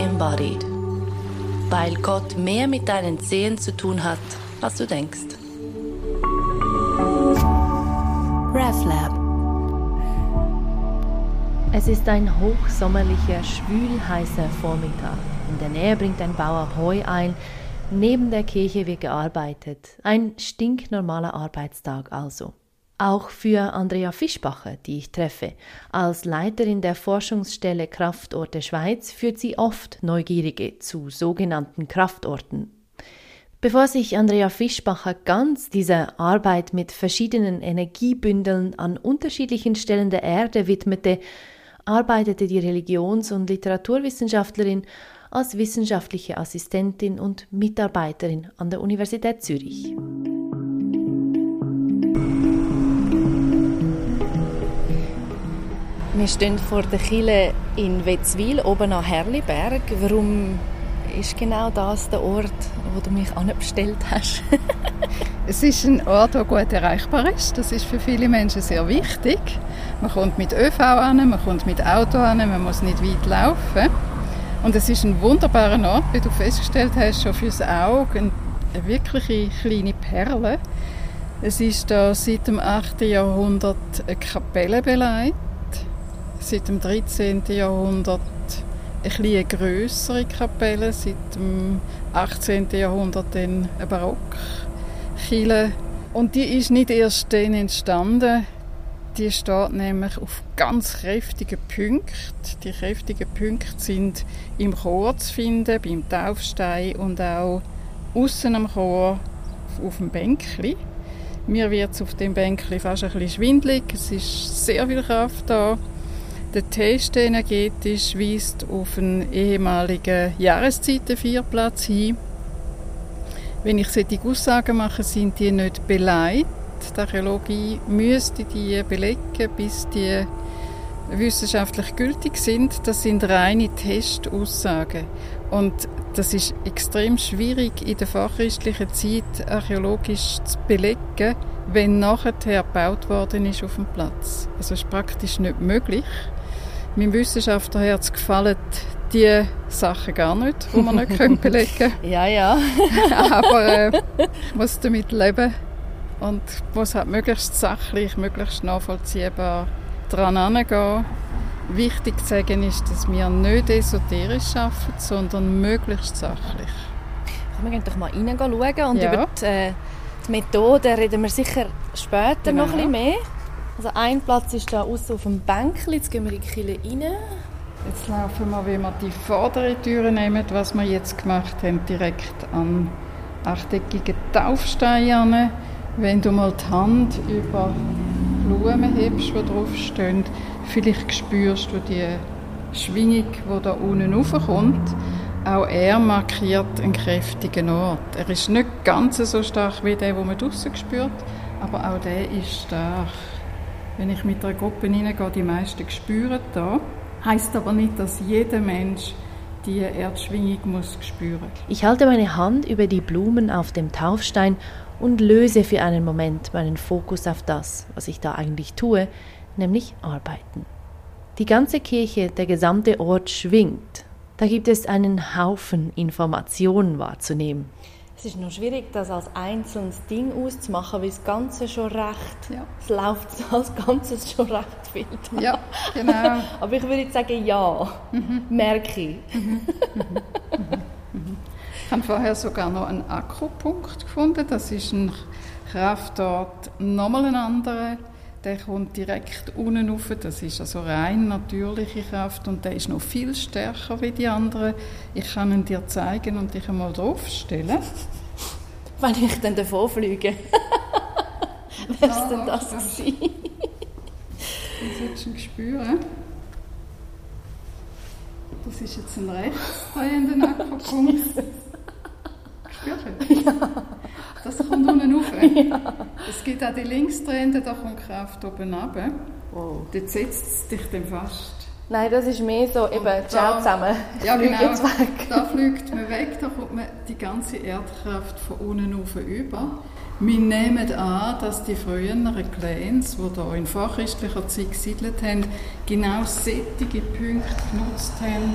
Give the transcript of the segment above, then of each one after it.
embodied. Weil Gott mehr mit deinen Zehen zu tun hat, als du denkst. RevLab Es ist ein hochsommerlicher, schwülheißer Vormittag. In der Nähe bringt ein Bauer Heu ein. Neben der Kirche wird gearbeitet. Ein stinknormaler Arbeitstag also. Auch für Andrea Fischbacher, die ich treffe. Als Leiterin der Forschungsstelle Kraftorte Schweiz führt sie oft Neugierige zu sogenannten Kraftorten. Bevor sich Andrea Fischbacher ganz dieser Arbeit mit verschiedenen Energiebündeln an unterschiedlichen Stellen der Erde widmete, arbeitete die Religions- und Literaturwissenschaftlerin als wissenschaftliche Assistentin und Mitarbeiterin an der Universität Zürich. Wir stehen vor der Kille in Wetzwil, oben an Herliberg. Warum ist genau das der Ort, wo du mich anbestellt hast? es ist ein Ort, der gut erreichbar ist. Das ist für viele Menschen sehr wichtig. Man kommt mit ÖV an, man kommt mit Auto an, man muss nicht weit laufen. Und es ist ein wunderbarer Ort, wie du festgestellt hast, schon fürs Auge, eine wirkliche kleine Perle. Es ist da seit dem 8. Jahrhundert eine Kapelle beleidigt seit dem 13. Jahrhundert eine etwas grössere Kapelle, seit dem 18. Jahrhundert dann eine Barockkirche. Und die ist nicht erst dann entstanden, die steht nämlich auf ganz kräftigen Punkten. Die kräftigen Punkte sind im Chor zu finden, beim Taufstein und auch außen am Chor auf dem Bänkli. Mir wird es auf dem Bänkli fast ein bisschen schwindlig. Es ist sehr viel Kraft da. Der Test energetisch weist auf einen ehemaligen Jahreszeitenvierplatz hin. Wenn ich solche Aussagen mache, sind die nicht beleidigt. Die Archäologie müsste die belegen, bis die wissenschaftlich gültig sind. Das sind reine Testaussagen. Und das ist extrem schwierig in der vorchristlichen Zeit archäologisch zu belegen, wenn nachher gebaut worden ist auf dem Platz. Also ist praktisch nicht möglich meinem Wissenschaftlerherz gefallen die Sachen gar nicht, die man nicht belegen können. ja, ja. Aber äh, muss damit leben und muss halt möglichst sachlich, möglichst nachvollziehbar dran angehen. Wichtig zu sagen ist, dass wir nicht esoterisch arbeiten, sondern möglichst sachlich. Wir gehen doch mal rein schauen und ja. über die, äh, die Methode reden wir sicher später genau. noch ein bisschen mehr. Also ein Platz ist da außen auf dem Bänkchen. Jetzt gehen wir in die Kille rein. Jetzt laufen wir, wie wir die vordere Tür nehmen, was wir jetzt gemacht haben, direkt an achteckigen Taufstein Wenn du mal die Hand über Blumen hebst, die draufstehen, vielleicht spürst du die Schwingung, die da unten raufkommt. Auch er markiert einen kräftigen Ort. Er ist nicht ganz so stark wie der, den man draußen spürt, aber auch der ist stark. Wenn ich mit einer Gruppe hineingehe, die meisten spüren da. Heißt aber nicht, dass jeder Mensch die Erdschwingung muss spüren. Ich halte meine Hand über die Blumen auf dem Taufstein und löse für einen Moment meinen Fokus auf das, was ich da eigentlich tue, nämlich arbeiten. Die ganze Kirche, der gesamte Ort schwingt. Da gibt es einen Haufen Informationen wahrzunehmen. Es ist noch schwierig, das als einzelnes Ding auszumachen, weil das Ganze schon recht, ja. es läuft als Ganzes schon recht viel. Ja, genau. Aber ich würde sagen, ja, mhm. merke ich. Mhm. Mhm. Ich habe vorher sogar noch einen Akkupunkt gefunden. Das ist ein Kraftort nochmal ein anderer der kommt direkt unten rauf. Das ist also rein natürliche Kraft und der ist noch viel stärker wie die anderen. Ich kann ihn dir zeigen und dich einmal draufstellen. Wenn ich dann davon fliege. Wäre es denn das gewesen? Das solltest du spüren. Das ist jetzt ein rechtsdrehender Aquapunkt. Spürst du? Ja. Das kommt unten rauf. Ja. Es gibt auch die Linksdrehende, da kommt Kraft oben runter. Oh. Dort setzt es dich dann fast. Nein, das ist mehr so, eben, ciao zusammen. Ja, genau. Da fliegt man weg, da kommt man die ganze Erdkraft von unten rauf über. Wir nehmen an, dass die früheren Clans, die hier in vorchristlicher Zeit gesiedelt haben, genau solche Punkte genutzt haben,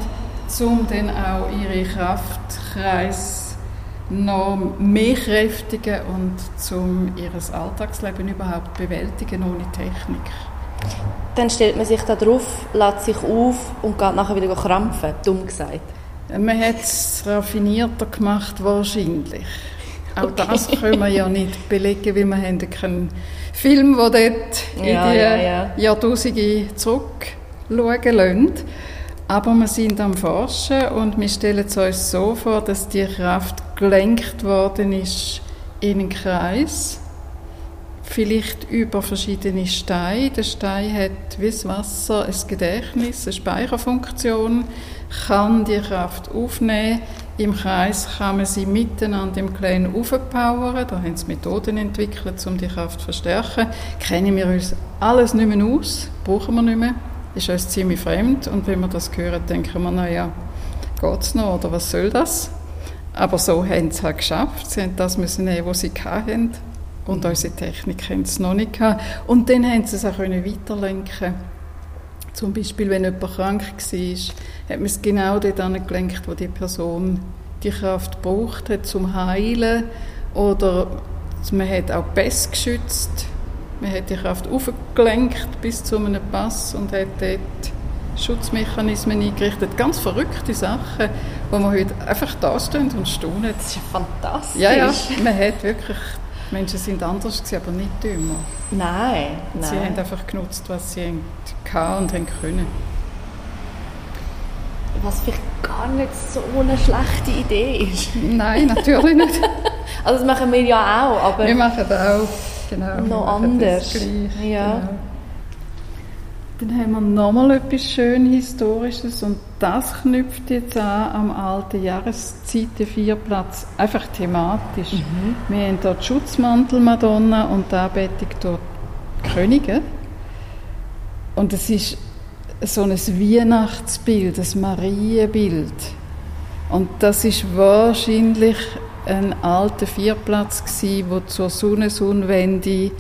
um dann auch ihre Kraftkreise noch mehr kräftigen und um ihr Alltagsleben überhaupt bewältigen ohne Technik. Dann stellt man sich da drauf, lädt sich auf und geht nachher wieder krampfen, dumm gesagt. Man hat es raffinierter gemacht, wahrscheinlich. Auch okay. das können wir ja nicht belegen, weil wir haben keinen Film, der dort ja, in die ja, ja. Jahrtausende zurückschauen lässt. Aber wir sind am Forschen und wir stellen es uns so vor, dass die Kraft gelenkt worden ist in einen Kreis, vielleicht über verschiedene Steine. Der Stein hat wie das Wasser ein Gedächtnis, eine Speicherfunktion, kann die Kraft aufnehmen. Im Kreis kann man sie miteinander im Kleinen aufpowern. Da haben sie Methoden entwickelt, um die Kraft zu verstärken. Kennen wir uns alles nicht mehr aus, brauchen wir nicht mehr. Ist uns ziemlich fremd. Und wenn wir das hören, denken wir, naja, geht es noch oder was soll das? Aber so haben sie es halt geschafft. Sie haben das müssen nehmen, was sie hatten. Und mhm. unsere Technik haben sie noch nicht gehabt. Und dann haben sie es auch weiterlenken Zum Beispiel, wenn jemand krank war, hat man es genau dort angelenkt, wo die Person die Kraft braucht hat zum Heilen. Oder man hat auch Pässe geschützt. Man hat die Kraft aufgelenkt bis zu einem Pass und hat dort Schutzmechanismen eingerichtet. Ganz verrückte Sachen, wo man heute einfach da stehen und staunen. Das ist ja fantastisch. Ja, ja, man hat wirklich, die Menschen sind anders gewesen, aber nicht dümmer. Nein, nein. Sie haben einfach genutzt, was sie hatten und haben können. Was vielleicht gar nicht so eine schlechte Idee ist. Nein, natürlich nicht. also das machen wir ja auch, aber... Wir machen das auch, genau. Noch anders. Ja. Genau. Dann haben wir nochmal etwas schön Historisches und das knüpft jetzt an am alten Jahreszeitenvierplatz, einfach thematisch. Mhm. Wir haben die Schutzmantel-Madonna und die Anbetung die Könige. Und es ist so ein Weihnachtsbild, ein Marienbild. Und das ist wahrscheinlich ein alter Vierplatz gewesen, wo zur Sonnensonnenwende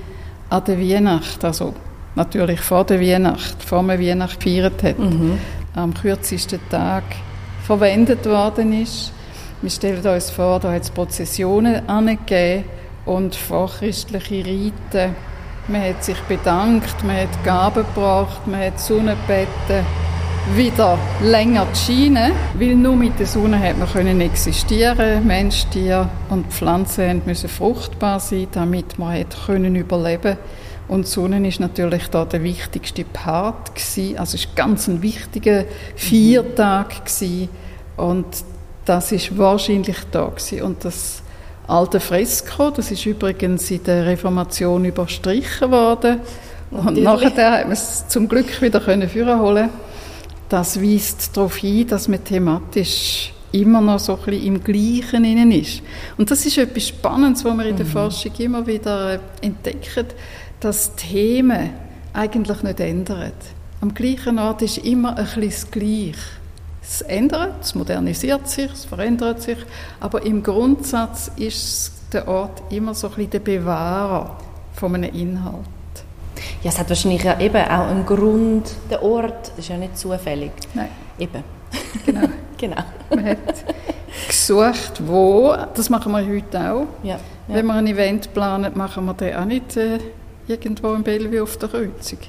an der Weihnacht, also natürlich vor der Weihnacht, vor der Weihnacht gefeiert hat, mhm. am kürzesten Tag verwendet worden ist. Wir stellen uns vor, da hat es Prozessionen angegeben und vorchristliche Riten man hat sich bedankt, man hat Gaben gebracht, man hat Sonnenbetten wieder länger scheinen, weil nur mit der Sonne hat man können existieren. Mensch, Tier und Pflanzen müssen fruchtbar sein, damit man hat können überleben. Und die Sonne ist natürlich da der wichtigste Part gewesen. Also es ganz ein wichtiger Viertag gewesen. und das ist wahrscheinlich da gewesen. und das alte Fresko. Das ist übrigens in der Reformation überstrichen worden. Und nachher hat man es zum Glück wieder können holen. Das weist darauf hin, dass man thematisch immer noch so ein bisschen im Gleichen innen ist. Und das ist etwas Spannendes, was wir in der mhm. Forschung immer wieder entdecken, dass Themen eigentlich nicht ändern. Am gleichen Ort ist immer ein bisschen das Gleiche. Es ändert, es modernisiert sich, es verändert sich, aber im Grundsatz ist der Ort immer so ein bisschen der Bewahrer von einem Inhalt. Ja, es hat wahrscheinlich ja eben auch einen Grund, der Ort, das ist ja nicht zufällig. Nein. Eben. Genau. genau. Man hat gesucht, wo, das machen wir heute auch. Ja, ja. Wenn wir ein Event planen, machen wir den auch nicht äh, irgendwo in Bellevue auf der Kreuzung.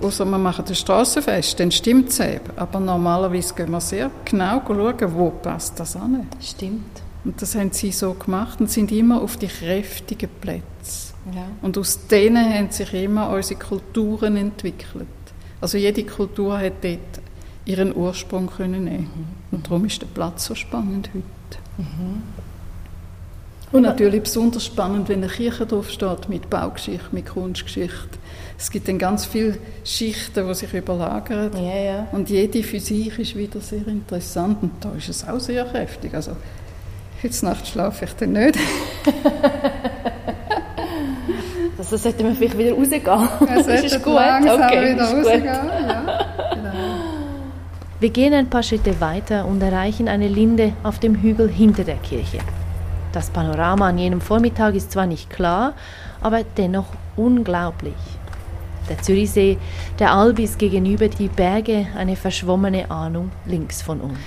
Außer wir machen das Strassenfest, dann stimmt es eben. Aber normalerweise gehen wir sehr genau schauen, wo passt das an. Stimmt. Und das haben sie so gemacht und sind immer auf die kräftigen Plätze. Ja. Und aus denen haben sich immer unsere Kulturen entwickelt. Also jede Kultur hat dort ihren Ursprung können nehmen. Mhm. Und darum ist der Platz so spannend heute. Mhm. Und natürlich besonders spannend, wenn eine Kirche drauf steht mit Baugeschichte, mit Kunstgeschichte es gibt dann ganz viele Schichten, die sich überlagern. Ja, ja. Und jede Physik ist wieder sehr interessant. Und da ist es auch sehr kräftig. Also, heute Nacht schlafe ich dann nicht. also sollten wir vielleicht wieder rausgehen. Ja, das ist gut. Okay, wieder rausgehen. Ja, genau. Wir gehen ein paar Schritte weiter und erreichen eine Linde auf dem Hügel hinter der Kirche. Das Panorama an jenem Vormittag ist zwar nicht klar, aber dennoch unglaublich. der Zürichsee, der Albis gegenüber, die Berge, eine verschwommene Ahnung links von uns.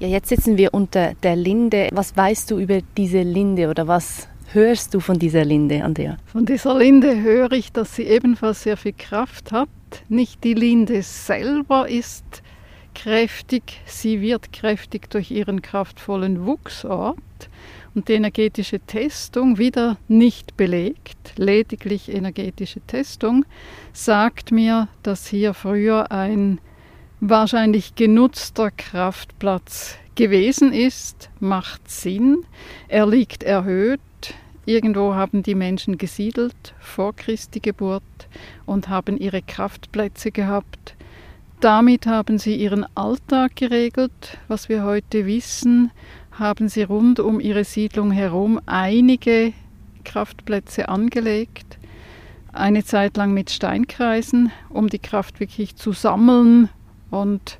Ja, jetzt sitzen wir unter der Linde. Was weißt du über diese Linde oder was hörst du von dieser Linde, Andrea? Von dieser Linde höre ich, dass sie ebenfalls sehr viel Kraft hat. Nicht die Linde selber ist kräftig, sie wird kräftig durch ihren kraftvollen Wuchsort und die energetische Testung wieder nicht belegt, lediglich energetische Testung, sagt mir, dass hier früher ein wahrscheinlich genutzter Kraftplatz gewesen ist, macht Sinn. Er liegt erhöht. Irgendwo haben die Menschen gesiedelt vor Christi Geburt und haben ihre Kraftplätze gehabt. Damit haben sie ihren Alltag geregelt. Was wir heute wissen, haben sie rund um ihre Siedlung herum einige Kraftplätze angelegt. Eine Zeit lang mit Steinkreisen, um die Kraft wirklich zu sammeln und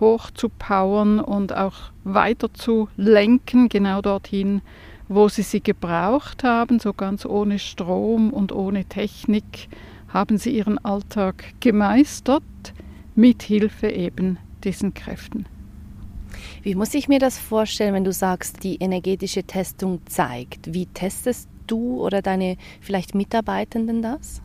hoch zu powern und auch weiter zu lenken, genau dorthin, wo sie sie gebraucht haben, so ganz ohne Strom und ohne Technik, haben sie ihren Alltag gemeistert, mit Hilfe eben diesen Kräften. Wie muss ich mir das vorstellen, wenn du sagst, die energetische Testung zeigt? Wie testest du oder deine vielleicht Mitarbeitenden das?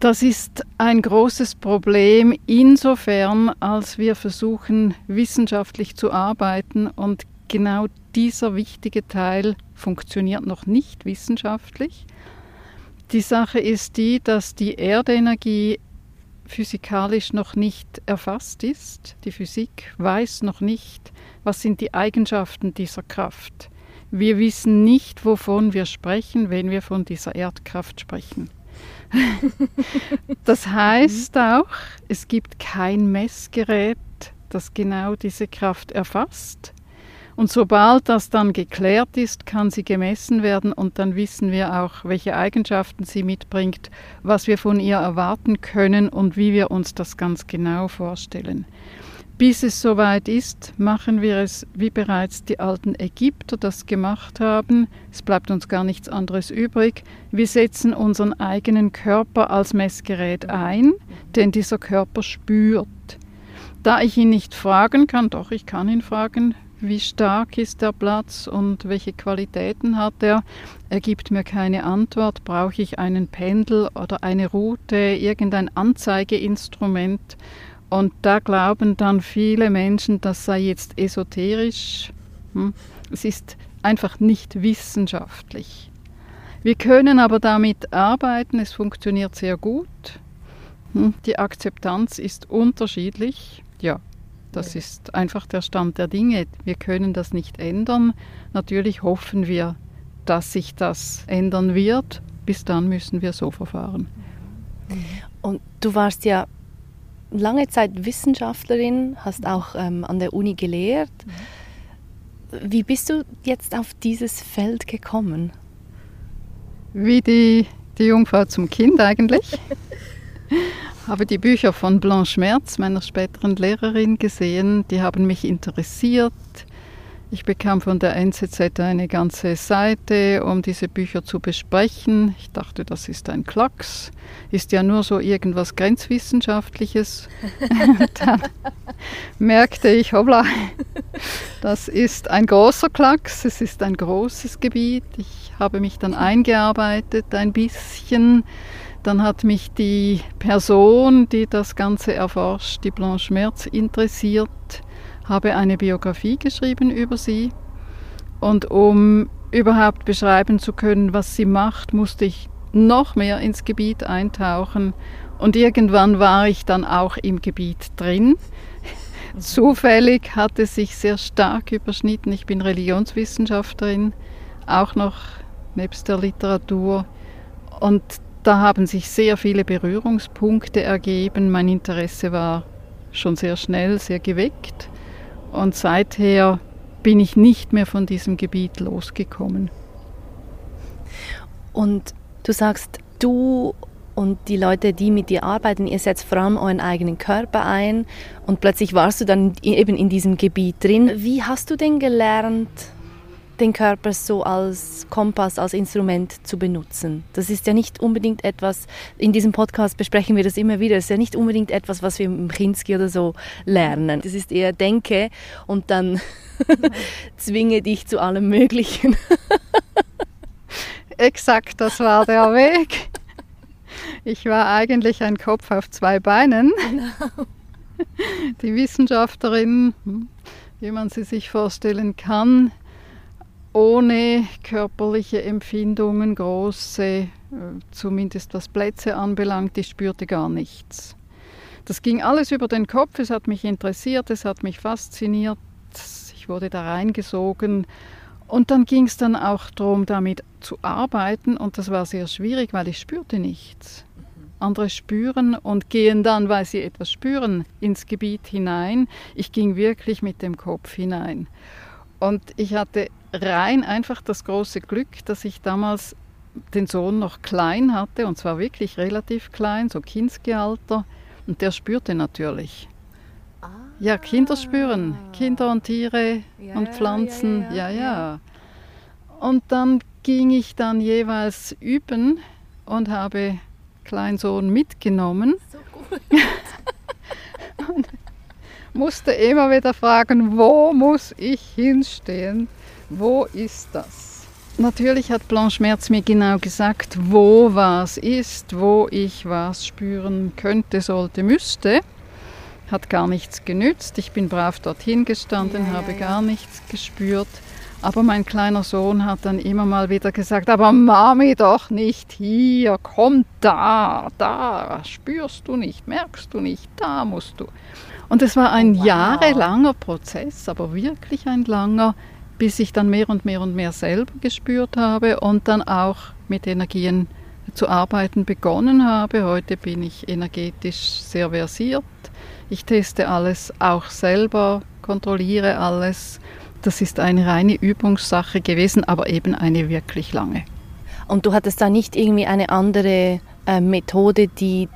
Das ist ein großes Problem insofern, als wir versuchen, wissenschaftlich zu arbeiten und genau dieser wichtige Teil funktioniert noch nicht wissenschaftlich. Die Sache ist die, dass die Erdenergie physikalisch noch nicht erfasst ist. Die Physik weiß noch nicht, was sind die Eigenschaften dieser Kraft. Wir wissen nicht, wovon wir sprechen, wenn wir von dieser Erdkraft sprechen. das heißt auch, es gibt kein Messgerät, das genau diese Kraft erfasst. Und sobald das dann geklärt ist, kann sie gemessen werden und dann wissen wir auch, welche Eigenschaften sie mitbringt, was wir von ihr erwarten können und wie wir uns das ganz genau vorstellen. Bis es soweit ist, machen wir es, wie bereits die alten Ägypter das gemacht haben. Es bleibt uns gar nichts anderes übrig. Wir setzen unseren eigenen Körper als Messgerät ein, denn dieser Körper spürt. Da ich ihn nicht fragen kann, doch ich kann ihn fragen, wie stark ist der Platz und welche Qualitäten hat er. Er gibt mir keine Antwort. Brauche ich einen Pendel oder eine Route, irgendein Anzeigeinstrument? Und da glauben dann viele Menschen, das sei jetzt esoterisch. Hm? Es ist einfach nicht wissenschaftlich. Wir können aber damit arbeiten, es funktioniert sehr gut. Hm? Die Akzeptanz ist unterschiedlich. Ja, das ist einfach der Stand der Dinge. Wir können das nicht ändern. Natürlich hoffen wir, dass sich das ändern wird. Bis dann müssen wir so verfahren. Und du warst ja lange Zeit Wissenschaftlerin, hast auch ähm, an der Uni gelehrt. Wie bist du jetzt auf dieses Feld gekommen? Wie die, die Jungfrau zum Kind eigentlich. habe die Bücher von Blanche Merz, meiner späteren Lehrerin, gesehen. Die haben mich interessiert. Ich bekam von der NZZ eine ganze Seite, um diese Bücher zu besprechen. Ich dachte, das ist ein Klacks. Ist ja nur so irgendwas Grenzwissenschaftliches. Dann merkte ich, hoppla, das ist ein großer Klacks. Es ist ein großes Gebiet. Ich habe mich dann eingearbeitet ein bisschen. Dann hat mich die Person, die das Ganze erforscht, die Blanche Merz, interessiert habe eine Biografie geschrieben über sie. Und um überhaupt beschreiben zu können, was sie macht, musste ich noch mehr ins Gebiet eintauchen. Und irgendwann war ich dann auch im Gebiet drin. Zufällig hat es sich sehr stark überschnitten. Ich bin Religionswissenschaftlerin, auch noch nebst der Literatur. Und da haben sich sehr viele Berührungspunkte ergeben. Mein Interesse war schon sehr schnell, sehr geweckt. Und seither bin ich nicht mehr von diesem Gebiet losgekommen. Und du sagst, du und die Leute, die mit dir arbeiten, ihr setzt vor allem euren eigenen Körper ein und plötzlich warst du dann eben in diesem Gebiet drin. Wie hast du denn gelernt, den Körper so als Kompass, als Instrument zu benutzen. Das ist ja nicht unbedingt etwas, in diesem Podcast besprechen wir das immer wieder, das ist ja nicht unbedingt etwas, was wir im Kinski oder so lernen. Das ist eher denke und dann zwinge dich zu allem Möglichen. Exakt, das war der Weg. Ich war eigentlich ein Kopf auf zwei Beinen. Genau. Die Wissenschaftlerin, wie man sie sich vorstellen kann, ohne körperliche Empfindungen, große, äh, zumindest was Plätze anbelangt, ich spürte gar nichts. Das ging alles über den Kopf, es hat mich interessiert, es hat mich fasziniert, ich wurde da reingesogen und dann ging es dann auch darum, damit zu arbeiten und das war sehr schwierig, weil ich spürte nichts. Andere spüren und gehen dann, weil sie etwas spüren, ins Gebiet hinein. Ich ging wirklich mit dem Kopf hinein. Und ich hatte rein einfach das große Glück, dass ich damals den Sohn noch klein hatte, und zwar wirklich relativ klein, so Kindsgealter, und der spürte natürlich. Ah, ja, Kinder spüren, Kinder und Tiere ja, und Pflanzen, ja ja, ja ja, Und dann ging ich dann jeweils üben und habe Kleinsohn mitgenommen. So gut. und musste immer wieder fragen, wo muss ich hinstehen? Wo ist das? Natürlich hat Blanche Merz mir genau gesagt, wo was ist, wo ich was spüren könnte, sollte, müsste. Hat gar nichts genützt. Ich bin brav dorthin gestanden, ja, habe ja, ja. gar nichts gespürt. Aber mein kleiner Sohn hat dann immer mal wieder gesagt, aber Mami doch nicht hier, komm da, da, spürst du nicht, merkst du nicht, da musst du. Und es war ein wow. jahrelanger Prozess, aber wirklich ein langer, bis ich dann mehr und mehr und mehr selber gespürt habe und dann auch mit Energien zu arbeiten begonnen habe. Heute bin ich energetisch sehr versiert. Ich teste alles auch selber, kontrolliere alles. Das ist eine reine Übungssache gewesen, aber eben eine wirklich lange. Und du hattest da nicht irgendwie eine andere äh, Methode, die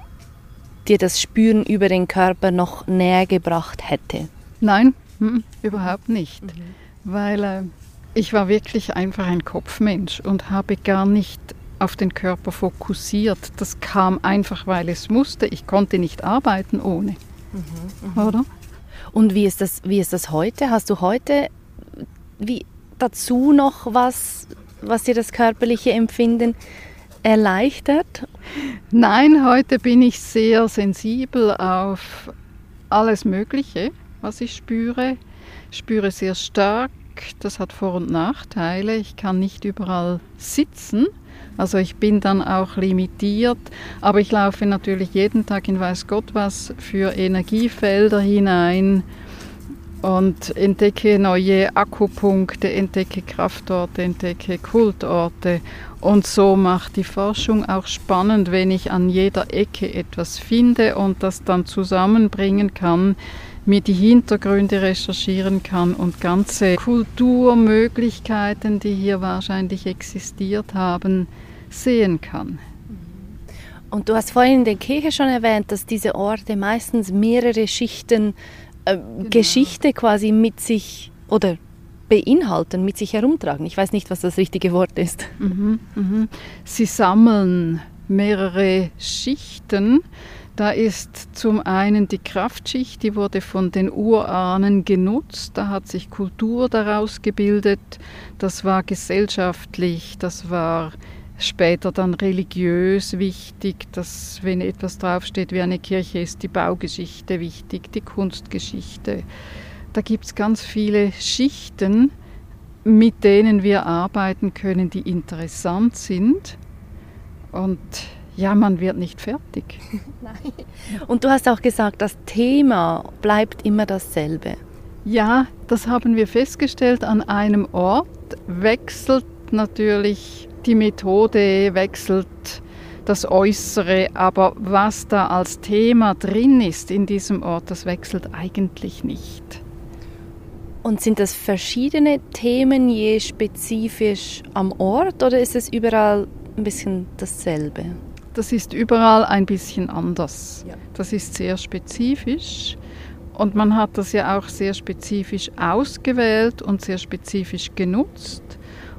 dir das Spüren über den Körper noch näher gebracht hätte? Nein, m überhaupt nicht. Mhm weil äh, ich war wirklich einfach ein Kopfmensch und habe gar nicht auf den Körper fokussiert. Das kam einfach, weil es musste. Ich konnte nicht arbeiten ohne. Mhm, mh. Oder? Und wie ist, das, wie ist das heute? Hast du heute wie dazu noch was, was dir das körperliche Empfinden erleichtert? Nein, heute bin ich sehr sensibel auf alles Mögliche, was ich spüre spüre sehr stark, das hat Vor- und Nachteile. Ich kann nicht überall sitzen. Also ich bin dann auch limitiert, aber ich laufe natürlich jeden Tag in weiß Gott was für Energiefelder hinein und entdecke neue Akkupunkte, entdecke Kraftorte, entdecke Kultorte. Und so macht die Forschung auch spannend, wenn ich an jeder Ecke etwas finde und das dann zusammenbringen kann mir die Hintergründe recherchieren kann und ganze Kulturmöglichkeiten, die hier wahrscheinlich existiert haben, sehen kann. Und du hast vorhin in der Kirche schon erwähnt, dass diese Orte meistens mehrere Schichten äh, genau. Geschichte quasi mit sich oder beinhalten, mit sich herumtragen. Ich weiß nicht, was das richtige Wort ist. Mhm, mh. Sie sammeln mehrere Schichten da ist zum einen die Kraftschicht, die wurde von den Urahnen genutzt, da hat sich Kultur daraus gebildet, das war gesellschaftlich, das war später dann religiös wichtig, dass wenn etwas draufsteht wie eine Kirche ist, die Baugeschichte wichtig, die Kunstgeschichte. Da gibt es ganz viele Schichten, mit denen wir arbeiten können, die interessant sind. Und ja, man wird nicht fertig. Nein. Und du hast auch gesagt, das Thema bleibt immer dasselbe. Ja, das haben wir festgestellt. An einem Ort wechselt natürlich die Methode, wechselt das Äußere, aber was da als Thema drin ist in diesem Ort, das wechselt eigentlich nicht. Und sind das verschiedene Themen je spezifisch am Ort oder ist es überall ein bisschen dasselbe? Das ist überall ein bisschen anders. Ja. Das ist sehr spezifisch Und man hat das ja auch sehr spezifisch ausgewählt und sehr spezifisch genutzt.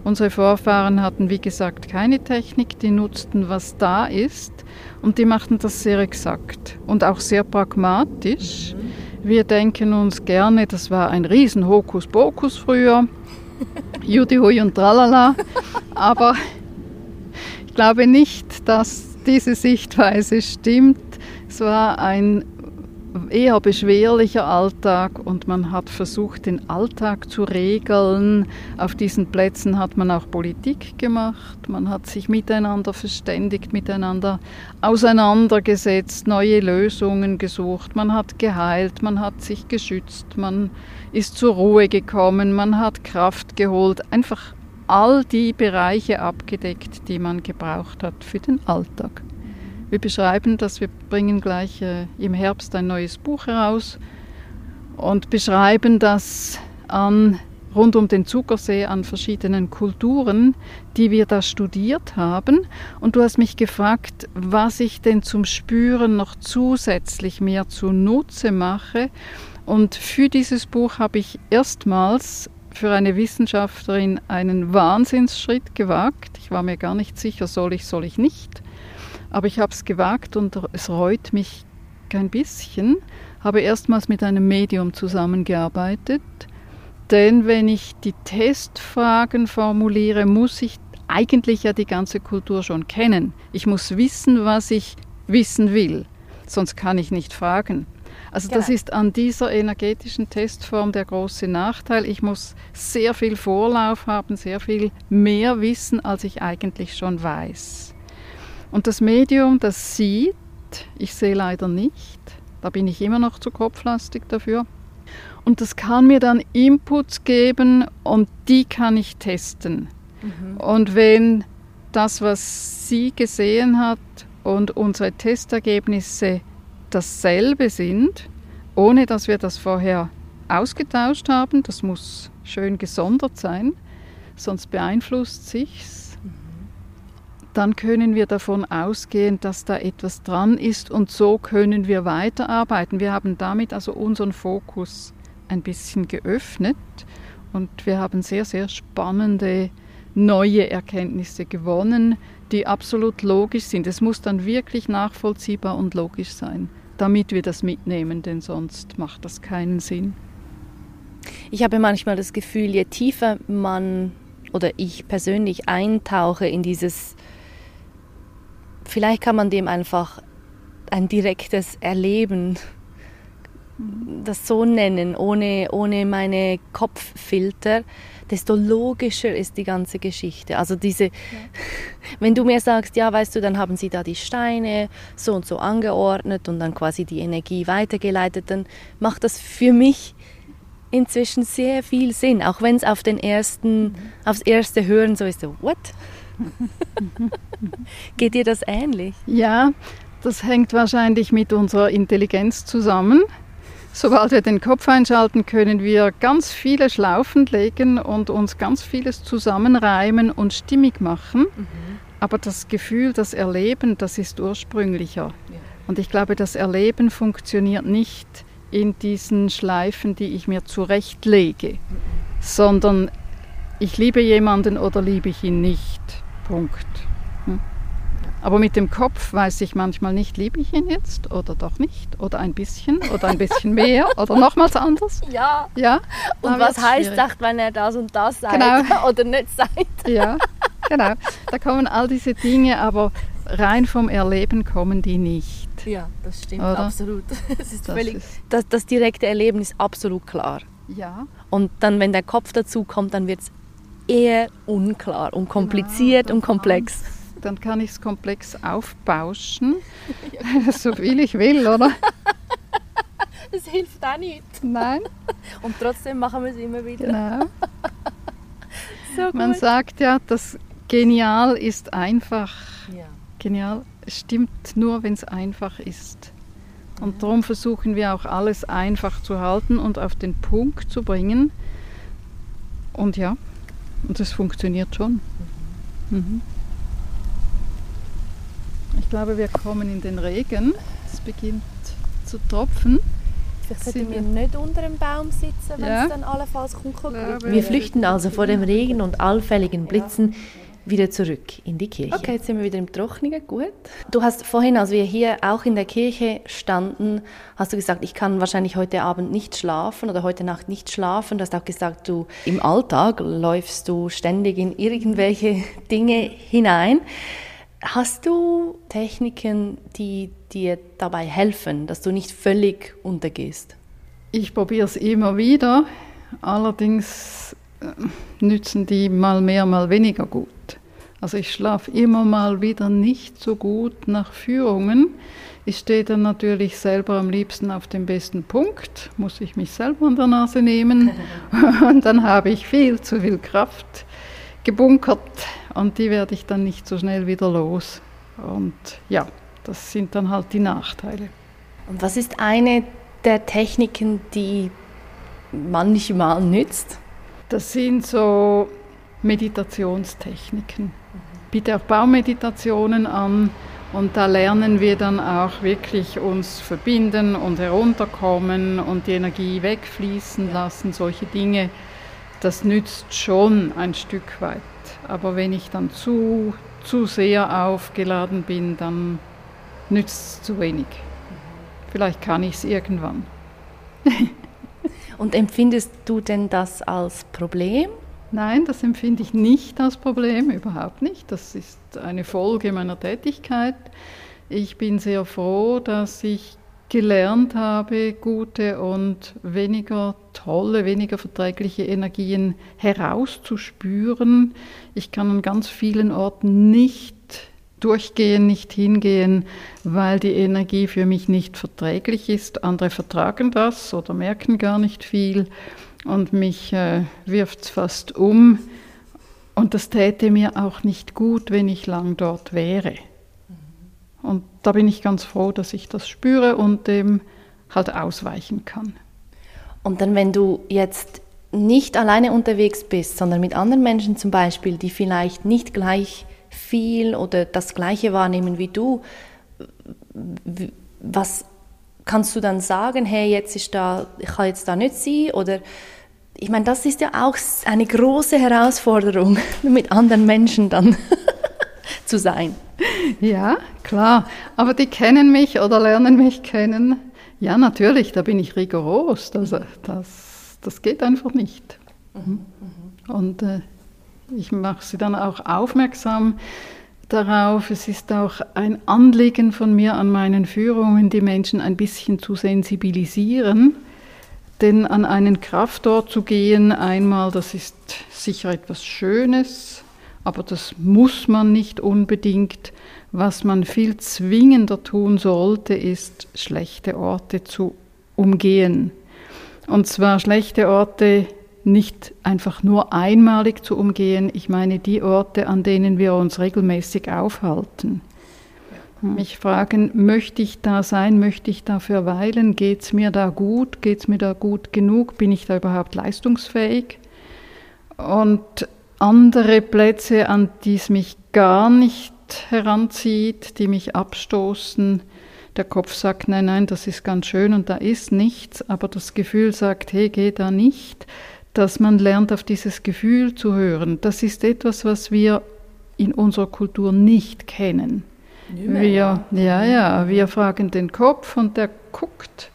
Unsere Vorfahren hatten, wie gesagt, keine Technik, die nutzten, was da ist und die machten das sehr exakt und auch sehr pragmatisch. Wir denken uns gerne, das war ein riesen Hokuspokus früher, Judy Hui und Tralala, aber ich glaube nicht, dass diese Sichtweise stimmt. Es war ein eher beschwerlicher Alltag und man hat versucht, den Alltag zu regeln. Auf diesen Plätzen hat man auch Politik gemacht, man hat sich miteinander verständigt, miteinander auseinandergesetzt, neue Lösungen gesucht, man hat geheilt, man hat sich geschützt, man ist zur Ruhe gekommen, man hat Kraft geholt, einfach all die Bereiche abgedeckt, die man gebraucht hat für den Alltag. Wir beschreiben das, wir bringen gleich äh, im Herbst ein neues Buch heraus und beschreiben das an rund um den Zuckersee an verschiedenen Kulturen, die wir da studiert haben. Und du hast mich gefragt, was ich denn zum Spüren noch zusätzlich mehr zunutze mache. Und für dieses Buch habe ich erstmals für eine Wissenschaftlerin einen Wahnsinnsschritt gewagt. Ich war mir gar nicht sicher, soll ich, soll ich nicht. Aber ich habe es gewagt und es reut mich kein bisschen. Habe erstmals mit einem Medium zusammengearbeitet. Denn wenn ich die Testfragen formuliere, muss ich eigentlich ja die ganze Kultur schon kennen. Ich muss wissen, was ich wissen will. Sonst kann ich nicht fragen. Also das ist an dieser energetischen Testform der große Nachteil. Ich muss sehr viel Vorlauf haben, sehr viel mehr wissen, als ich eigentlich schon weiß. Und das Medium, das sieht, ich sehe leider nicht, da bin ich immer noch zu kopflastig dafür. Und das kann mir dann Inputs geben und die kann ich testen. Mhm. Und wenn das, was sie gesehen hat und unsere Testergebnisse dasselbe sind, ohne dass wir das vorher ausgetauscht haben, das muss schön gesondert sein, sonst beeinflusst sich's. Dann können wir davon ausgehen, dass da etwas dran ist und so können wir weiterarbeiten. Wir haben damit also unseren Fokus ein bisschen geöffnet und wir haben sehr, sehr spannende neue Erkenntnisse gewonnen, die absolut logisch sind. Es muss dann wirklich nachvollziehbar und logisch sein, damit wir das mitnehmen, denn sonst macht das keinen Sinn. Ich habe manchmal das Gefühl, je tiefer man oder ich persönlich eintauche in dieses vielleicht kann man dem einfach ein direktes Erleben das so nennen, ohne, ohne meine Kopffilter, desto logischer ist die ganze Geschichte. Also diese, ja. wenn du mir sagst, ja, weißt du, dann haben sie da die Steine so und so angeordnet und dann quasi die Energie weitergeleitet, dann macht das für mich inzwischen sehr viel Sinn, auch wenn es auf den ersten, mhm. aufs erste Hören so ist, so, what? Geht dir das ähnlich? Ja, das hängt wahrscheinlich mit unserer Intelligenz zusammen. Sobald wir den Kopf einschalten, können wir ganz viele Schlaufen legen und uns ganz vieles zusammenreimen und stimmig machen. Mhm. Aber das Gefühl, das Erleben, das ist ursprünglicher. Ja. Und ich glaube, das Erleben funktioniert nicht in diesen Schleifen, die ich mir zurechtlege, mhm. sondern ich liebe jemanden oder liebe ich ihn nicht. Punkt. Aber mit dem Kopf weiß ich manchmal nicht, liebe ich ihn jetzt oder doch nicht oder ein bisschen oder ein bisschen mehr oder nochmals anders. Ja. ja und was heißt, sagt, wenn er das und das sagt genau. oder nicht sagt. Ja, genau. Da kommen all diese Dinge, aber rein vom Erleben kommen die nicht. Ja, das stimmt oder? absolut. Das, ist das, völlig, ist das, das direkte Erleben ist absolut klar. Ja. Und dann, wenn der Kopf dazu kommt, dann wird es eher unklar und kompliziert genau, und komplex. Dann kann ich es komplex aufbauschen, so viel ich will, oder? Das hilft auch nicht. Nein. Und trotzdem machen wir es immer wieder. Genau. so Man sagt ja, das Genial ist einfach. Ja. Genial stimmt nur, wenn es einfach ist. Und ja. darum versuchen wir auch alles einfach zu halten und auf den Punkt zu bringen. Und ja, und das funktioniert schon. Mhm. Ich glaube, wir kommen in den Regen. Es beginnt zu tropfen. Vielleicht sollten wir nicht unter dem Baum sitzen, wenn ja. es dann allenfalls kommt. Wir flüchten also vor dem Regen und allfälligen Blitzen wieder zurück in die Kirche. Okay, jetzt sind wir wieder im Trockenen, gut. Du hast vorhin, als wir hier auch in der Kirche standen, hast du gesagt, ich kann wahrscheinlich heute Abend nicht schlafen oder heute Nacht nicht schlafen. Du hast auch gesagt, du im Alltag läufst du ständig in irgendwelche Dinge hinein. Hast du Techniken, die dir dabei helfen, dass du nicht völlig untergehst? Ich probiere es immer wieder. Allerdings äh, nützen die mal mehr, mal weniger gut. Also ich schlafe immer mal wieder nicht so gut nach Führungen. Ich stehe dann natürlich selber am liebsten auf dem besten Punkt, muss ich mich selber an der Nase nehmen und dann habe ich viel zu viel Kraft gebunkert und die werde ich dann nicht so schnell wieder los. Und ja, das sind dann halt die Nachteile. Und was ist eine der Techniken, die manchmal nützt? Das sind so Meditationstechniken. Biete auch Baumeditationen an und da lernen wir dann auch wirklich uns verbinden und herunterkommen und die Energie wegfließen lassen, solche Dinge. Das nützt schon ein Stück weit. Aber wenn ich dann zu, zu sehr aufgeladen bin, dann nützt es zu wenig. Vielleicht kann ich es irgendwann. und empfindest du denn das als Problem? Nein, das empfinde ich nicht als Problem, überhaupt nicht. Das ist eine Folge meiner Tätigkeit. Ich bin sehr froh, dass ich gelernt habe, gute und weniger tolle, weniger verträgliche Energien herauszuspüren. Ich kann an ganz vielen Orten nicht durchgehen, nicht hingehen, weil die Energie für mich nicht verträglich ist. Andere vertragen das oder merken gar nicht viel und mich äh, wirft es fast um. Und das täte mir auch nicht gut, wenn ich lang dort wäre. Und da bin ich ganz froh, dass ich das spüre und dem halt ausweichen kann. Und dann, wenn du jetzt nicht alleine unterwegs bist, sondern mit anderen Menschen zum Beispiel, die vielleicht nicht gleich viel oder das Gleiche wahrnehmen wie du, was kannst du dann sagen, hey, jetzt ist da, ich kann jetzt da nicht sein oder ich meine, das ist ja auch eine große Herausforderung, mit anderen Menschen dann zu sein. Ja, klar. Aber die kennen mich oder lernen mich kennen. Ja, natürlich, da bin ich rigoros. Das, das, das geht einfach nicht. Mhm. Und äh, ich mache sie dann auch aufmerksam darauf. Es ist auch ein Anliegen von mir an meinen Führungen, die Menschen ein bisschen zu sensibilisieren denn an einen Kraftort zu gehen, einmal, das ist sicher etwas Schönes, aber das muss man nicht unbedingt. Was man viel zwingender tun sollte, ist, schlechte Orte zu umgehen. Und zwar schlechte Orte nicht einfach nur einmalig zu umgehen, ich meine die Orte, an denen wir uns regelmäßig aufhalten. Mich fragen, möchte ich da sein, möchte ich da verweilen, geht es mir da gut, geht es mir da gut genug, bin ich da überhaupt leistungsfähig? Und andere Plätze, an die es mich gar nicht heranzieht, die mich abstoßen, der Kopf sagt, nein, nein, das ist ganz schön und da ist nichts, aber das Gefühl sagt, hey, geh da nicht, dass man lernt, auf dieses Gefühl zu hören. Das ist etwas, was wir in unserer Kultur nicht kennen. Wir, ja, ja, wir fragen den Kopf und der guckt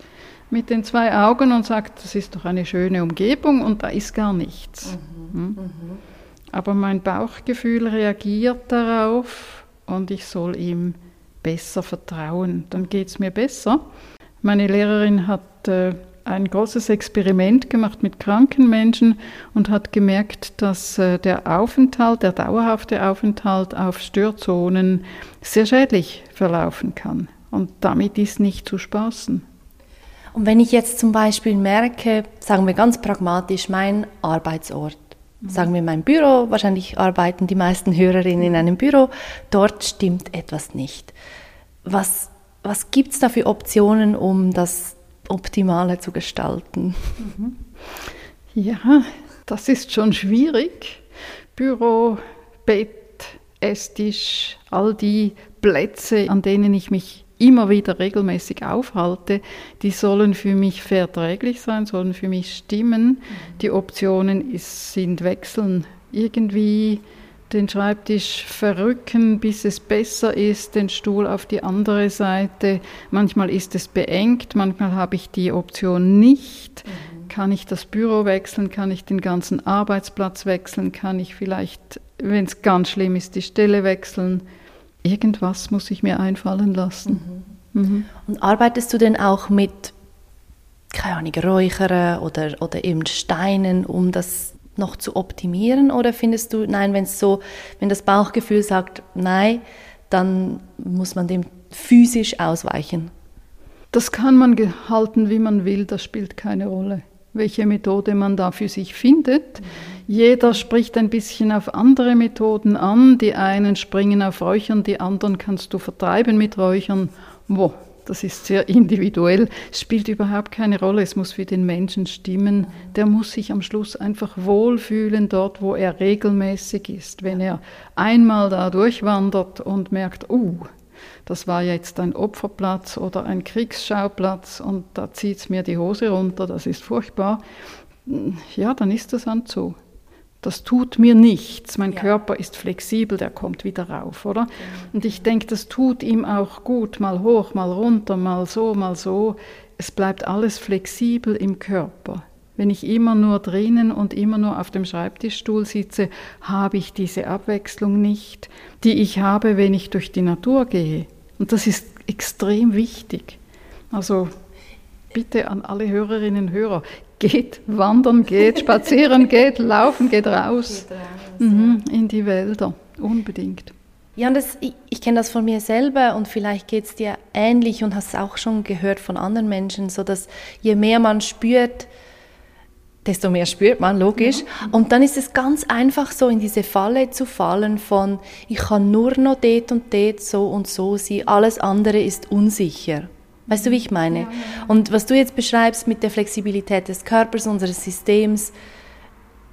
mit den zwei Augen und sagt, das ist doch eine schöne Umgebung und da ist gar nichts. Mhm. Hm? Mhm. Aber mein Bauchgefühl reagiert darauf und ich soll ihm besser vertrauen. Dann geht es mir besser. Meine Lehrerin hat äh, ein großes Experiment gemacht mit kranken Menschen und hat gemerkt, dass äh, der Aufenthalt, der dauerhafte Aufenthalt auf Störzonen sehr schädlich verlaufen kann. Und damit ist nicht zu spaßen. Und wenn ich jetzt zum Beispiel merke, sagen wir ganz pragmatisch, mein Arbeitsort. Sagen wir mein Büro, wahrscheinlich arbeiten die meisten Hörerinnen in einem Büro, dort stimmt etwas nicht. Was, was gibt es da für Optionen, um das Optimale zu gestalten? Mhm. Ja, das ist schon schwierig. Büro, Bett, Esstisch, all die Plätze, an denen ich mich immer wieder regelmäßig aufhalte, die sollen für mich verträglich sein, sollen für mich stimmen. Die Optionen ist, sind wechseln. Irgendwie den Schreibtisch verrücken, bis es besser ist, den Stuhl auf die andere Seite. Manchmal ist es beengt, manchmal habe ich die Option nicht. Mhm. Kann ich das Büro wechseln? Kann ich den ganzen Arbeitsplatz wechseln? Kann ich vielleicht, wenn es ganz schlimm ist, die Stelle wechseln? Irgendwas muss ich mir einfallen lassen. Mhm. Mhm. Und arbeitest du denn auch mit, keine Ahnung, Räuchern oder, oder eben Steinen, um das noch zu optimieren? Oder findest du, nein, wenn es so, wenn das Bauchgefühl sagt, nein, dann muss man dem physisch ausweichen? Das kann man halten, wie man will, das spielt keine Rolle, welche Methode man da für sich findet. Jeder spricht ein bisschen auf andere Methoden an. Die einen springen auf Räuchern, die anderen kannst du vertreiben mit Räuchern. Wo? Das ist sehr individuell, spielt überhaupt keine Rolle. Es muss für den Menschen stimmen. Der muss sich am Schluss einfach wohlfühlen dort, wo er regelmäßig ist. Wenn er einmal da durchwandert und merkt, uh, das war jetzt ein Opferplatz oder ein Kriegsschauplatz und da zieht es mir die Hose runter, das ist furchtbar, ja, dann ist das dann so. Das tut mir nichts. Mein ja. Körper ist flexibel, der kommt wieder rauf, oder? Und ich denke, das tut ihm auch gut, mal hoch, mal runter, mal so, mal so. Es bleibt alles flexibel im Körper. Wenn ich immer nur drinnen und immer nur auf dem Schreibtischstuhl sitze, habe ich diese Abwechslung nicht, die ich habe, wenn ich durch die Natur gehe. Und das ist extrem wichtig. Also bitte an alle Hörerinnen und Hörer, geht wandern, geht spazieren, geht laufen, geht raus, geht raus mhm, in die Wälder, unbedingt. Ja, und das, ich, ich kenne das von mir selber und vielleicht geht es dir ähnlich und hast es auch schon gehört von anderen Menschen, so dass je mehr man spürt, desto mehr spürt man, logisch. Ja. Und dann ist es ganz einfach so in diese Falle zu fallen von, ich kann nur noch dort und dort so und so sein, alles andere ist unsicher. Weißt du, wie ich meine? Ja, ja. Und was du jetzt beschreibst mit der Flexibilität des Körpers, unseres Systems,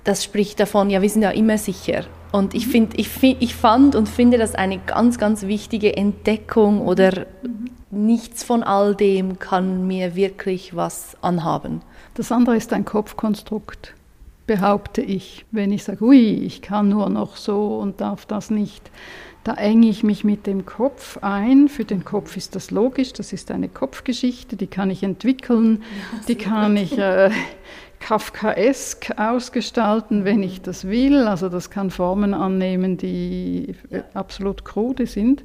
das spricht davon, ja, wir sind ja immer sicher. Und ich, mhm. find, ich, ich fand und finde das eine ganz, ganz wichtige Entdeckung oder mhm. nichts von all dem kann mir wirklich was anhaben. Das andere ist ein Kopfkonstrukt, behaupte ich. Wenn ich sage, ui, ich kann nur noch so und darf das nicht da enge ich mich mit dem Kopf ein. Für den Kopf ist das logisch, das ist eine Kopfgeschichte, die kann ich entwickeln, die kann ich äh, Kafkaesk ausgestalten, wenn ich das will. Also das kann Formen annehmen, die äh, absolut krude sind.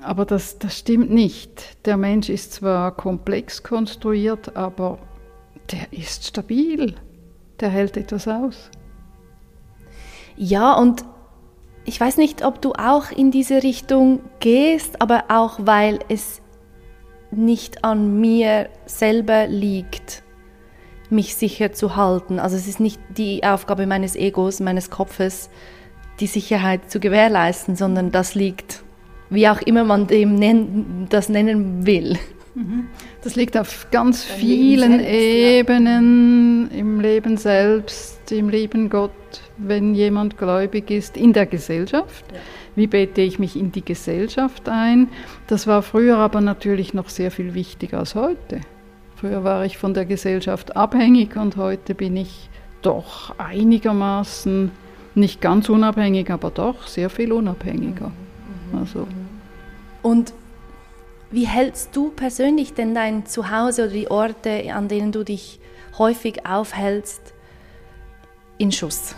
Aber das, das stimmt nicht. Der Mensch ist zwar komplex konstruiert, aber der ist stabil. Der hält etwas aus. Ja, und ich weiß nicht, ob du auch in diese Richtung gehst, aber auch weil es nicht an mir selber liegt, mich sicher zu halten. Also es ist nicht die Aufgabe meines Egos, meines Kopfes, die Sicherheit zu gewährleisten, sondern das liegt, wie auch immer man dem das nennen will. Das liegt auf ganz Dein vielen selbst, Ebenen ja. im Leben selbst, im lieben Gott, wenn jemand gläubig ist, in der Gesellschaft. Ja. Wie bete ich mich in die Gesellschaft ein? Das war früher aber natürlich noch sehr viel wichtiger als heute. Früher war ich von der Gesellschaft abhängig und heute bin ich doch einigermaßen, nicht ganz unabhängig, aber doch sehr viel unabhängiger. Mhm. Also. Und wie hältst du persönlich denn dein Zuhause oder die Orte, an denen du dich häufig aufhältst, in Schuss?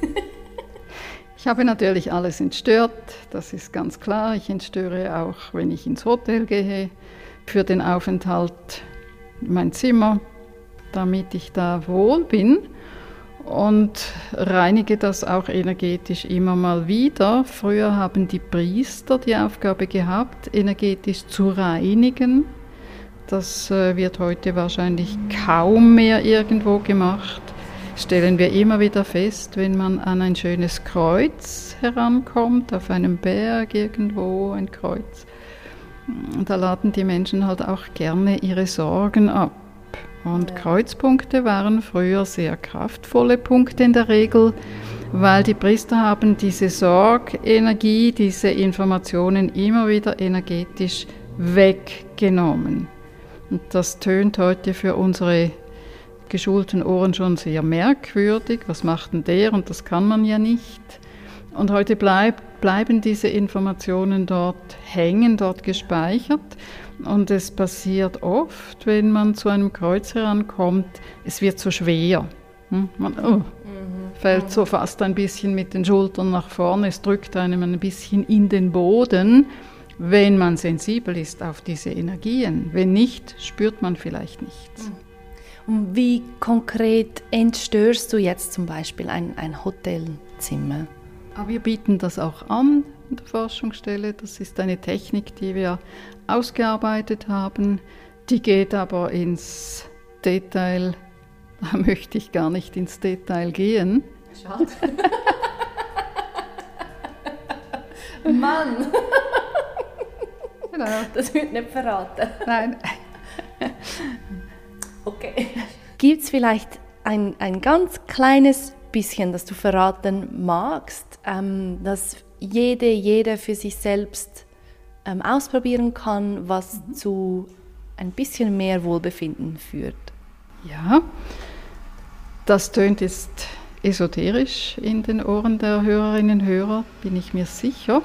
ich habe natürlich alles entstört, das ist ganz klar. Ich entstöre auch, wenn ich ins Hotel gehe, für den Aufenthalt mein Zimmer, damit ich da wohl bin und reinige das auch energetisch immer mal wieder. Früher haben die Priester die Aufgabe gehabt, energetisch zu reinigen. Das äh, wird heute wahrscheinlich kaum mehr irgendwo gemacht. Stellen wir immer wieder fest, wenn man an ein schönes Kreuz herankommt, auf einem Berg irgendwo ein Kreuz. Da laden die Menschen halt auch gerne ihre Sorgen ab. Und Kreuzpunkte waren früher sehr kraftvolle Punkte in der Regel. weil die Priester haben diese Sorgenergie, diese Informationen immer wieder energetisch weggenommen. Und das tönt heute für unsere geschulten Ohren schon sehr merkwürdig. Was macht denn der? Und das kann man ja nicht. Und heute bleib, bleiben diese Informationen dort hängen, dort gespeichert. Und es passiert oft, wenn man zu einem Kreuz herankommt, es wird so schwer. Hm? Man oh, mhm. fällt so fast ein bisschen mit den Schultern nach vorne, es drückt einem ein bisschen in den Boden, wenn man sensibel ist auf diese Energien. Wenn nicht, spürt man vielleicht nichts. Mhm. Und wie konkret entstörst du jetzt zum Beispiel ein, ein Hotelzimmer? Ah, wir bieten das auch an in der Forschungsstelle. Das ist eine Technik, die wir ausgearbeitet haben. Die geht aber ins Detail. Da möchte ich gar nicht ins Detail gehen. Schade. Mann! Genau. Das wird nicht verraten. Nein. Okay. Gibt es vielleicht ein, ein ganz kleines bisschen, das du verraten magst, ähm, dass jede, jeder für sich selbst ähm, ausprobieren kann, was mhm. zu ein bisschen mehr Wohlbefinden führt? Ja, das tönt jetzt esoterisch in den Ohren der Hörerinnen und Hörer, bin ich mir sicher.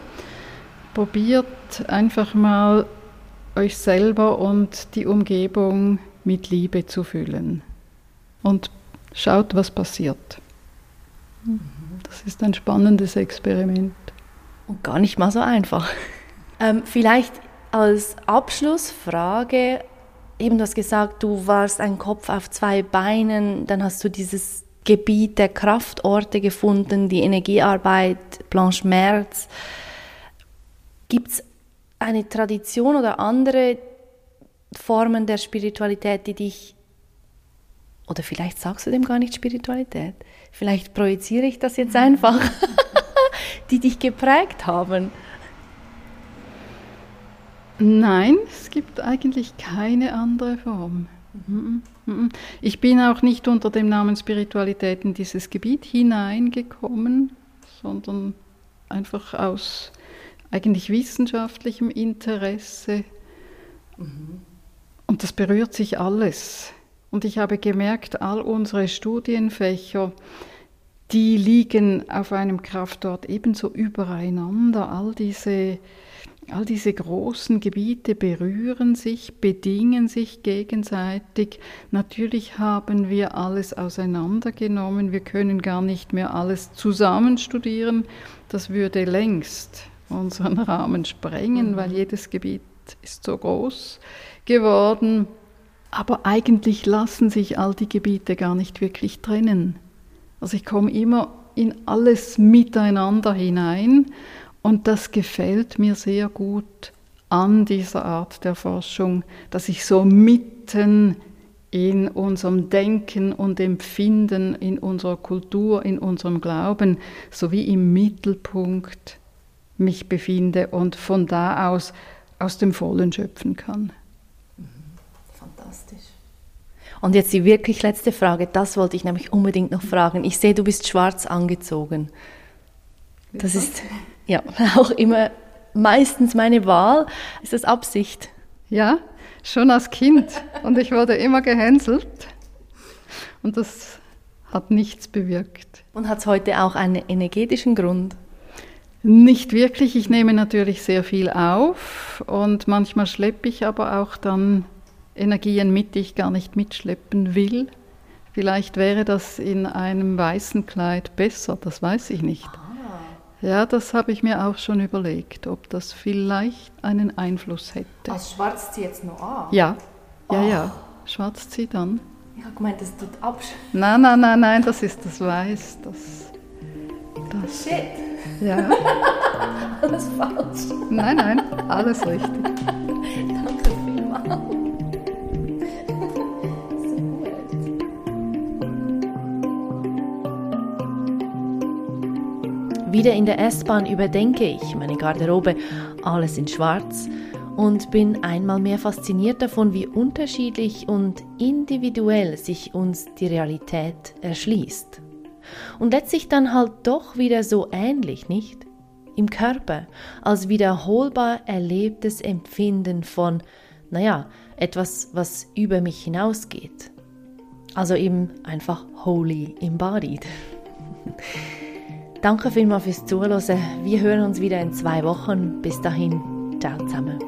Probiert einfach mal euch selber und die Umgebung mit Liebe zu füllen. Und schaut, was passiert. Das ist ein spannendes Experiment. Und gar nicht mal so einfach. Ähm, vielleicht als Abschlussfrage, eben du hast gesagt, du warst ein Kopf auf zwei Beinen, dann hast du dieses Gebiet der Kraftorte gefunden, die Energiearbeit, Blanche Merz. Gibt es eine Tradition oder andere Formen der Spiritualität, die dich, oder vielleicht sagst du dem gar nicht Spiritualität, vielleicht projiziere ich das jetzt einfach, die dich geprägt haben? Nein, es gibt eigentlich keine andere Form. Mhm, mhm. Ich bin auch nicht unter dem Namen Spiritualität in dieses Gebiet hineingekommen, sondern einfach aus eigentlich wissenschaftlichem Interesse. Mhm. Und das berührt sich alles. Und ich habe gemerkt, all unsere Studienfächer, die liegen auf einem Kraftort ebenso übereinander. All diese, all diese großen Gebiete berühren sich, bedingen sich gegenseitig. Natürlich haben wir alles auseinandergenommen. Wir können gar nicht mehr alles zusammen studieren. Das würde längst unseren Rahmen sprengen, weil jedes Gebiet ist so groß geworden. Aber eigentlich lassen sich all die Gebiete gar nicht wirklich trennen. Also ich komme immer in alles miteinander hinein und das gefällt mir sehr gut an dieser Art der Forschung, dass ich so mitten in unserem Denken und Empfinden, in unserer Kultur, in unserem Glauben, sowie im Mittelpunkt mich befinde und von da aus aus dem Vollen schöpfen kann. Fantastisch. Und jetzt die wirklich letzte Frage, das wollte ich nämlich unbedingt noch fragen. Ich sehe, du bist schwarz angezogen. Das ist ja auch immer meistens meine Wahl. Ist das Absicht? Ja, schon als Kind. Und ich wurde immer gehänselt. Und das hat nichts bewirkt. Und hat es heute auch einen energetischen Grund? Nicht wirklich. Ich nehme natürlich sehr viel auf und manchmal schleppe ich aber auch dann Energien mit, die ich gar nicht mitschleppen will. Vielleicht wäre das in einem weißen Kleid besser, das weiß ich nicht. Ah. Ja, das habe ich mir auch schon überlegt, ob das vielleicht einen Einfluss hätte. Als schwarz zieht jetzt noch an? Ja, ja, oh. ja. Schwarz zieht an. Ich habe gemeint, das tut absch. Nein, nein, nein, nein, das ist das Weiß. Das, das, Shit. Ja. alles falsch. Nein, nein, alles richtig. Wieder in der S-Bahn überdenke ich meine Garderobe, alles in Schwarz und bin einmal mehr fasziniert davon, wie unterschiedlich und individuell sich uns die Realität erschließt. Und letztlich dann halt doch wieder so ähnlich, nicht? Im Körper, als wiederholbar erlebtes Empfinden von, naja, etwas, was über mich hinausgeht. Also eben einfach wholly embodied. Danke vielmals fürs Zuhören. Wir hören uns wieder in zwei Wochen. Bis dahin, ciao zusammen.